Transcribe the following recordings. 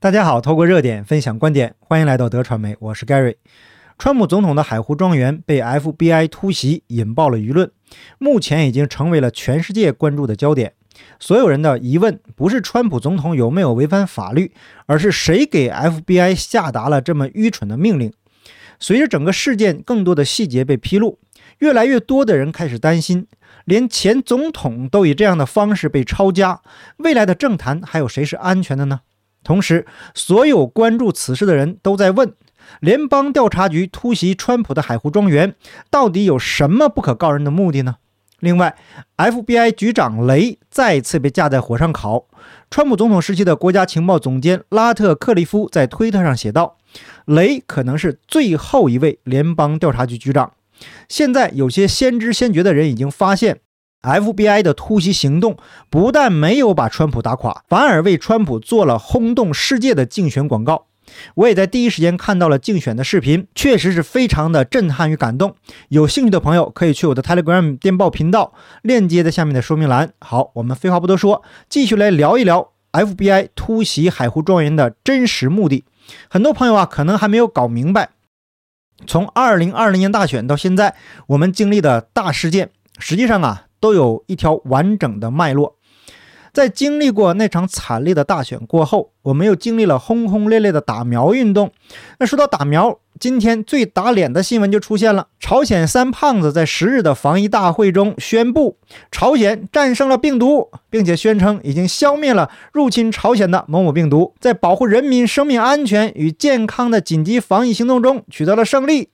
大家好，透过热点分享观点，欢迎来到德传媒，我是 Gary。川普总统的海湖庄园被 FBI 突袭，引爆了舆论，目前已经成为了全世界关注的焦点。所有人的疑问不是川普总统有没有违反法律，而是谁给 FBI 下达了这么愚蠢的命令。随着整个事件更多的细节被披露，越来越多的人开始担心，连前总统都以这样的方式被抄家，未来的政坛还有谁是安全的呢？同时，所有关注此事的人都在问：联邦调查局突袭川普的海湖庄园，到底有什么不可告人的目的呢？另外，FBI 局长雷再次被架在火上烤。川普总统时期的国家情报总监拉特克利夫在推特上写道：“雷可能是最后一位联邦调查局局长。”现在，有些先知先觉的人已经发现。FBI 的突袭行动不但没有把川普打垮，反而为川普做了轰动世界的竞选广告。我也在第一时间看到了竞选的视频，确实是非常的震撼与感动。有兴趣的朋友可以去我的 Telegram 电报频道，链接在下面的说明栏。好，我们废话不多说，继续来聊一聊 FBI 突袭海湖庄园的真实目的。很多朋友啊，可能还没有搞明白，从2020年大选到现在，我们经历的大事件，实际上啊。都有一条完整的脉络。在经历过那场惨烈的大选过后，我们又经历了轰轰烈烈的打苗运动。那说到打苗，今天最打脸的新闻就出现了：朝鲜三胖子在十日的防疫大会中宣布，朝鲜战胜了病毒，并且宣称已经消灭了入侵朝鲜的某某病毒，在保护人民生命安全与健康的紧急防疫行动中取得了胜利。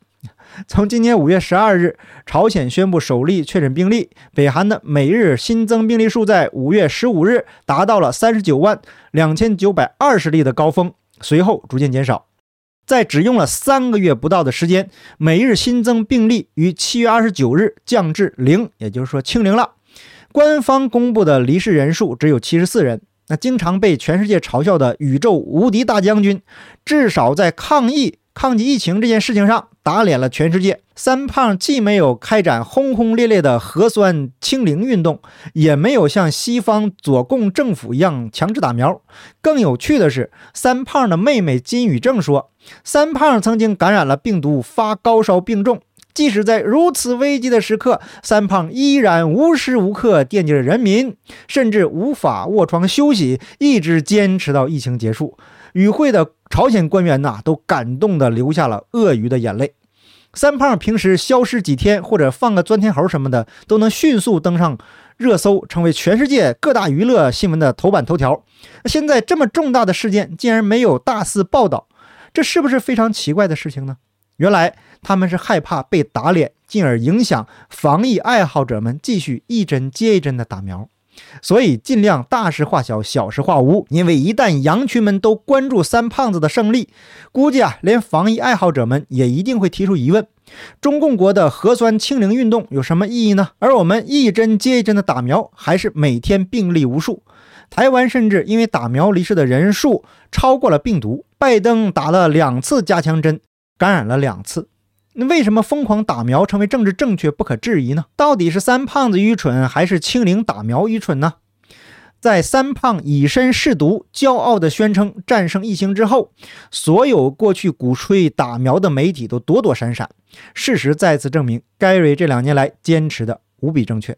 从今年五月十二日，朝鲜宣布首例确诊病例，北韩的每日新增病例数在五月十五日达到了三十九万两千九百二十例的高峰，随后逐渐减少。在只用了三个月不到的时间，每日新增病例于七月二十九日降至零，也就是说清零了。官方公布的离世人数只有七十四人。那经常被全世界嘲笑的宇宙无敌大将军，至少在抗疫。抗击疫情这件事情上打脸了全世界。三胖既没有开展轰轰烈烈的核酸清零运动，也没有像西方左共政府一样强制打苗。更有趣的是，三胖的妹妹金宇正说，三胖曾经感染了病毒，发高烧病重。即使在如此危机的时刻，三胖依然无时无刻惦记着人民，甚至无法卧床休息，一直坚持到疫情结束。与会的朝鲜官员呐，都感动的流下了鳄鱼的眼泪。三胖平时消失几天，或者放个钻天猴什么的，都能迅速登上热搜，成为全世界各大娱乐新闻的头版头条。现在这么重大的事件，竟然没有大肆报道，这是不是非常奇怪的事情呢？原来他们是害怕被打脸，进而影响防疫爱好者们继续一针接一针的打苗。所以尽量大事化小，小事化无。因为一旦羊群们都关注三胖子的胜利，估计啊，连防疫爱好者们也一定会提出疑问：中共国的核酸清零运动有什么意义呢？而我们一针接一针的打苗，还是每天病例无数。台湾甚至因为打苗离世的人数超过了病毒。拜登打了两次加强针，感染了两次。那为什么疯狂打苗成为政治正确不可质疑呢？到底是三胖子愚蠢，还是清零打苗愚蠢呢？在三胖以身试毒、骄傲地宣称战胜疫情之后，所有过去鼓吹打苗的媒体都躲躲闪闪。事实再次证明，盖瑞这两年来坚持的无比正确。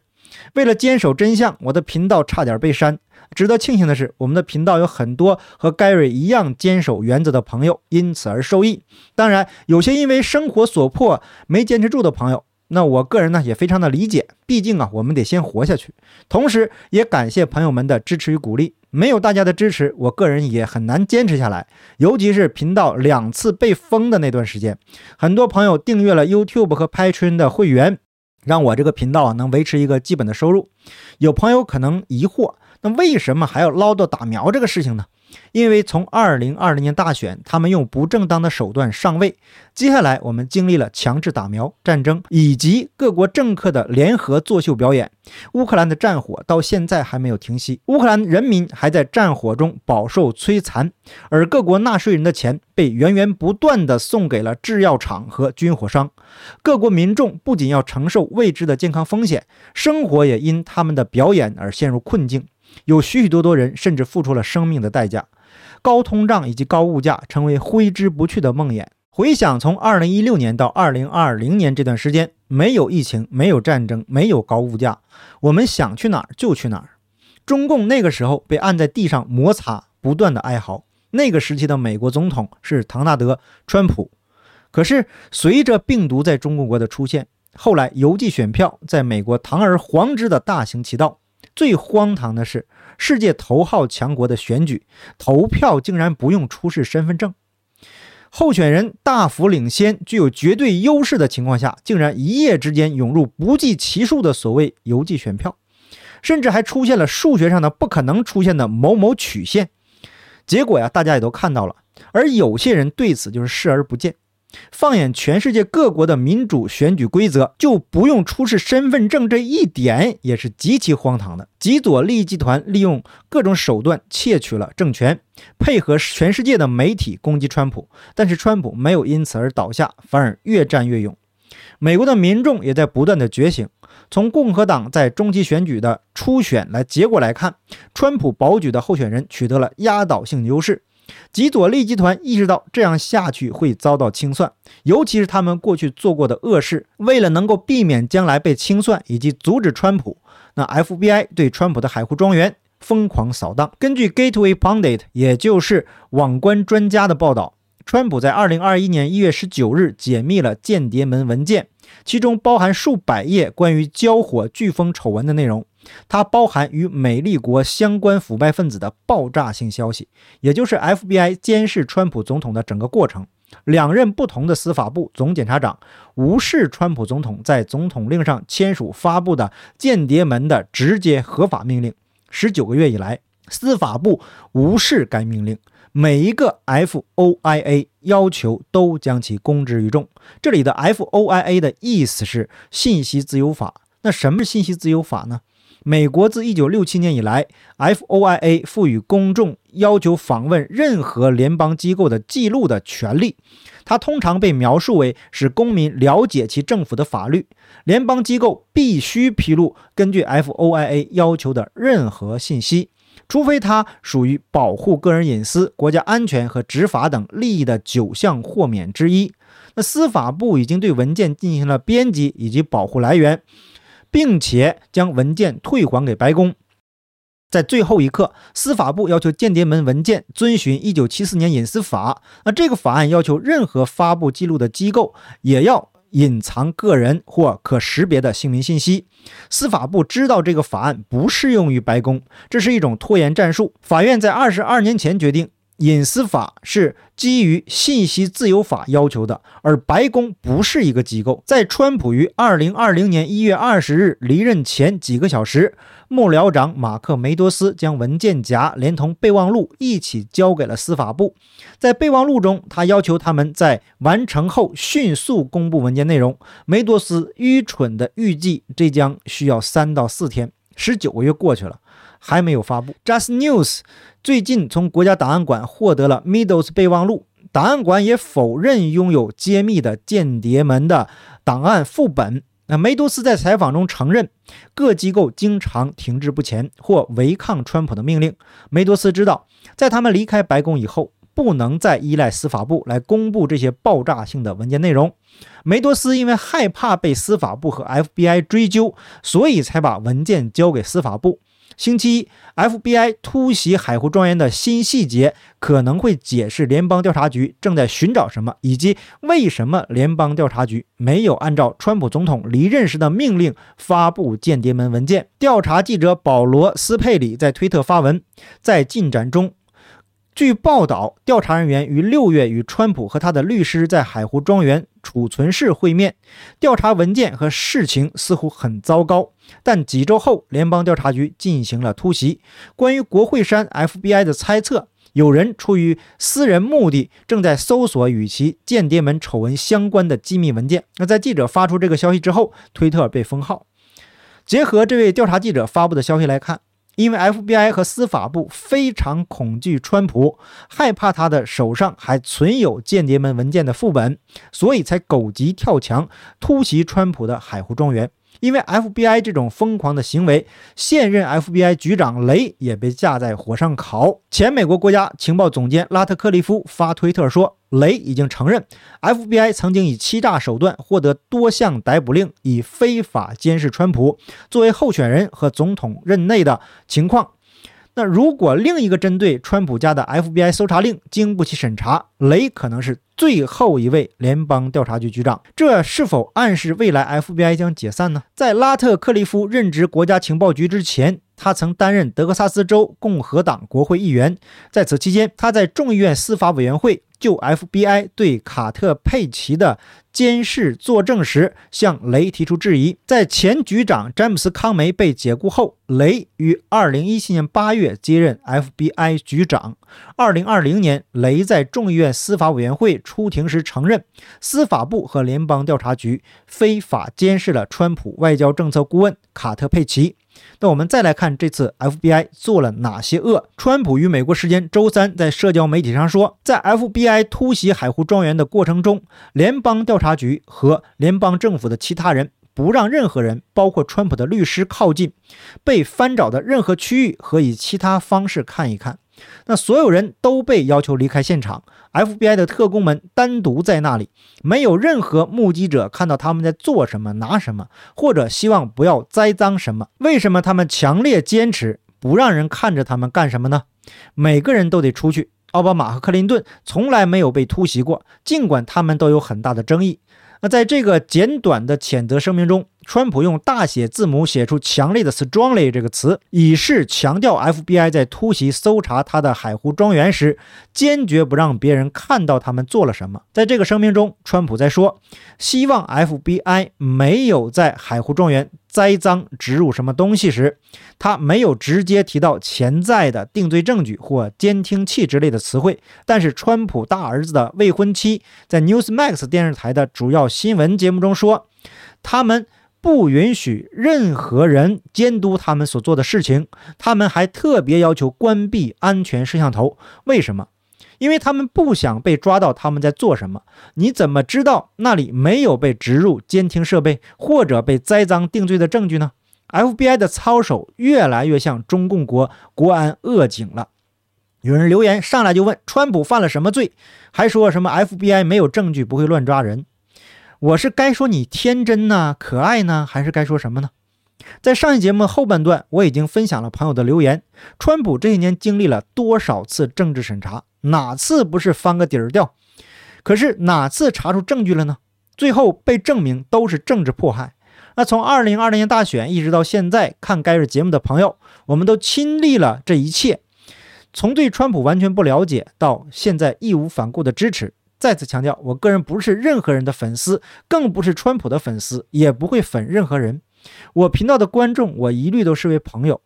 为了坚守真相，我的频道差点被删。值得庆幸的是，我们的频道有很多和 Gary 一样坚守原则的朋友，因此而受益。当然，有些因为生活所迫没坚持住的朋友，那我个人呢也非常的理解。毕竟啊，我们得先活下去。同时，也感谢朋友们的支持与鼓励。没有大家的支持，我个人也很难坚持下来。尤其是频道两次被封的那段时间，很多朋友订阅了 YouTube 和 Patron 的会员，让我这个频道能维持一个基本的收入。有朋友可能疑惑。那为什么还要唠叨打苗这个事情呢？因为从二零二零年大选，他们用不正当的手段上位。接下来，我们经历了强制打苗战争，以及各国政客的联合作秀表演。乌克兰的战火到现在还没有停息，乌克兰人民还在战火中饱受摧残，而各国纳税人的钱被源源不断地送给了制药厂和军火商。各国民众不仅要承受未知的健康风险，生活也因他们的表演而陷入困境。有许许多多人甚至付出了生命的代价。高通胀以及高物价成为挥之不去的梦魇。回想从2016年到2020年这段时间，没有疫情，没有战争，没有高物价，我们想去哪儿就去哪儿。中共那个时候被按在地上摩擦，不断的哀嚎。那个时期的美国总统是唐纳德·川普。可是随着病毒在中国国的出现，后来邮寄选票在美国堂而皇之的大行其道。最荒唐的是，世界头号强国的选举投票竟然不用出示身份证，候选人大幅领先、具有绝对优势的情况下，竟然一夜之间涌入不计其数的所谓邮寄选票，甚至还出现了数学上的不可能出现的某某曲线。结果呀，大家也都看到了，而有些人对此就是视而不见。放眼全世界各国的民主选举规则，就不用出示身份证这一点也是极其荒唐的。极左利益集团利用各种手段窃取了政权，配合全世界的媒体攻击川普，但是川普没有因此而倒下，反而越战越勇。美国的民众也在不断的觉醒。从共和党在中期选举的初选来结果来看，川普保举的候选人取得了压倒性优势。极左利集团意识到这样下去会遭到清算，尤其是他们过去做过的恶事。为了能够避免将来被清算以及阻止川普，那 FBI 对川普的海湖庄园疯狂扫荡。根据 Gateway Pundit，也就是网关专家的报道，川普在2021年1月19日解密了间谍门文件，其中包含数百页关于交火飓风丑闻的内容。它包含与美利国相关腐败分子的爆炸性消息，也就是 FBI 监视川普总统的整个过程。两任不同的司法部总检察长无视川普总统在总统令上签署发布的间谍门的直接合法命令。十九个月以来，司法部无视该命令，每一个 FOIA 要求都将其公之于众。这里的 FOIA 的意思是信息自由法。那什么是信息自由法呢？美国自1967年以来，FOIA 赋予公众要求访问任何联邦机构的记录的权利。它通常被描述为使公民了解其政府的法律。联邦机构必须披露根据 FOIA 要求的任何信息，除非它属于保护个人隐私、国家安全和执法等利益的九项豁免之一。那司法部已经对文件进行了编辑以及保护来源。并且将文件退还给白宫。在最后一刻，司法部要求间谍门文件遵循1974年隐私法。那这个法案要求任何发布记录的机构也要隐藏个人或可识别的姓名信息。司法部知道这个法案不适用于白宫，这是一种拖延战术。法院在二十二年前决定。隐私法是基于信息自由法要求的，而白宫不是一个机构。在川普于二零二零年一月二十日离任前几个小时，幕僚长马克梅多斯将文件夹连同备忘录一起交给了司法部。在备忘录中，他要求他们在完成后迅速公布文件内容。梅多斯愚蠢地预计这将需要三到四天。十九个月过去了。还没有发布。Just News 最近从国家档案馆获得了 Meadows 备忘录，档案馆也否认拥有揭秘的间谍门的档案副本。那梅多斯在采访中承认，各机构经常停滞不前或违抗川普的命令。梅多斯知道，在他们离开白宫以后，不能再依赖司法部来公布这些爆炸性的文件内容。梅多斯因为害怕被司法部和 FBI 追究，所以才把文件交给司法部。星期一，FBI 突袭海湖庄园的新细节可能会解释联邦调查局正在寻找什么，以及为什么联邦调查局没有按照川普总统离任时的命令发布间谍门文件。调查记者保罗·斯佩里在推特发文，在进展中。据报道，调查人员于六月与川普和他的律师在海湖庄园储存室会面，调查文件和事情似乎很糟糕。但几周后，联邦调查局进行了突袭。关于国会山 FBI 的猜测，有人出于私人目的正在搜索与其间谍门丑闻相关的机密文件。那在记者发出这个消息之后，推特被封号。结合这位调查记者发布的消息来看。因为 FBI 和司法部非常恐惧川普，害怕他的手上还存有间谍门文件的副本，所以才狗急跳墙突袭川普的海湖庄园。因为 FBI 这种疯狂的行为，现任 FBI 局长雷也被架在火上烤。前美国国家情报总监拉特克利夫发推特说，雷已经承认 FBI 曾经以欺诈手段获得多项逮捕令，以非法监视川普作为候选人和总统任内的情况。那如果另一个针对川普家的 FBI 搜查令经不起审查，雷可能是最后一位联邦调查局局长。这是否暗示未来 FBI 将解散呢？在拉特克利夫任职国家情报局之前，他曾担任德克萨斯州共和党国会议员。在此期间，他在众议院司法委员会。就 FBI 对卡特佩奇的监视作证时，向雷提出质疑。在前局长詹姆斯康梅被解雇后，雷于2017年8月接任 FBI 局长。2020年，雷在众议院司法委员会出庭时承认，司法部和联邦调查局非法监视了川普外交政策顾问卡特佩奇。那我们再来看这次 FBI 做了哪些恶？川普于美国时间周三在社交媒体上说，在 FBI 突袭海湖庄园的过程中，联邦调查局和联邦政府的其他人不让任何人，包括川普的律师靠近被翻找的任何区域和以其他方式看一看。那所有人都被要求离开现场，FBI 的特工们单独在那里，没有任何目击者看到他们在做什么、拿什么，或者希望不要栽赃什么。为什么他们强烈坚持不让人看着他们干什么呢？每个人都得出去。奥巴马和克林顿从来没有被突袭过，尽管他们都有很大的争议。那在这个简短的谴责声明中，川普用大写字母写出强烈的 “strongly” 这个词，以示强调 FBI 在突袭搜查他的海湖庄园时，坚决不让别人看到他们做了什么。在这个声明中，川普在说，希望 FBI 没有在海湖庄园。栽赃植入什么东西时，他没有直接提到潜在的定罪证据或监听器之类的词汇。但是，川普大儿子的未婚妻在 Newsmax 电视台的主要新闻节目中说，他们不允许任何人监督他们所做的事情。他们还特别要求关闭安全摄像头。为什么？因为他们不想被抓到他们在做什么。你怎么知道那里没有被植入监听设备或者被栽赃定罪的证据呢？FBI 的操守越来越像中共国国安恶警了。有人留言上来就问川普犯了什么罪，还说什么 FBI 没有证据不会乱抓人。我是该说你天真呢、可爱呢，还是该说什么呢？在上一节目后半段，我已经分享了朋友的留言。川普这些年经历了多少次政治审查？哪次不是翻个底儿掉？可是哪次查出证据了呢？最后被证明都是政治迫害。那从二零二零年大选一直到现在，看该日节目的朋友，我们都亲历了这一切。从对川普完全不了解，到现在义无反顾的支持。再次强调，我个人不是任何人的粉丝，更不是川普的粉丝，也不会粉任何人。我频道的观众，我一律都视为朋友。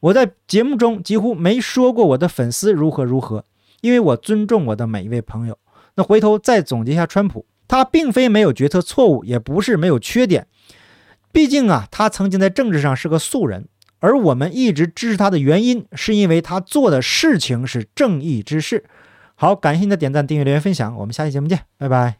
我在节目中几乎没说过我的粉丝如何如何。因为我尊重我的每一位朋友。那回头再总结一下，川普他并非没有决策错误，也不是没有缺点。毕竟啊，他曾经在政治上是个素人，而我们一直支持他的原因，是因为他做的事情是正义之事。好，感谢您的点赞、订阅、留言、分享，我们下期节目见，拜拜。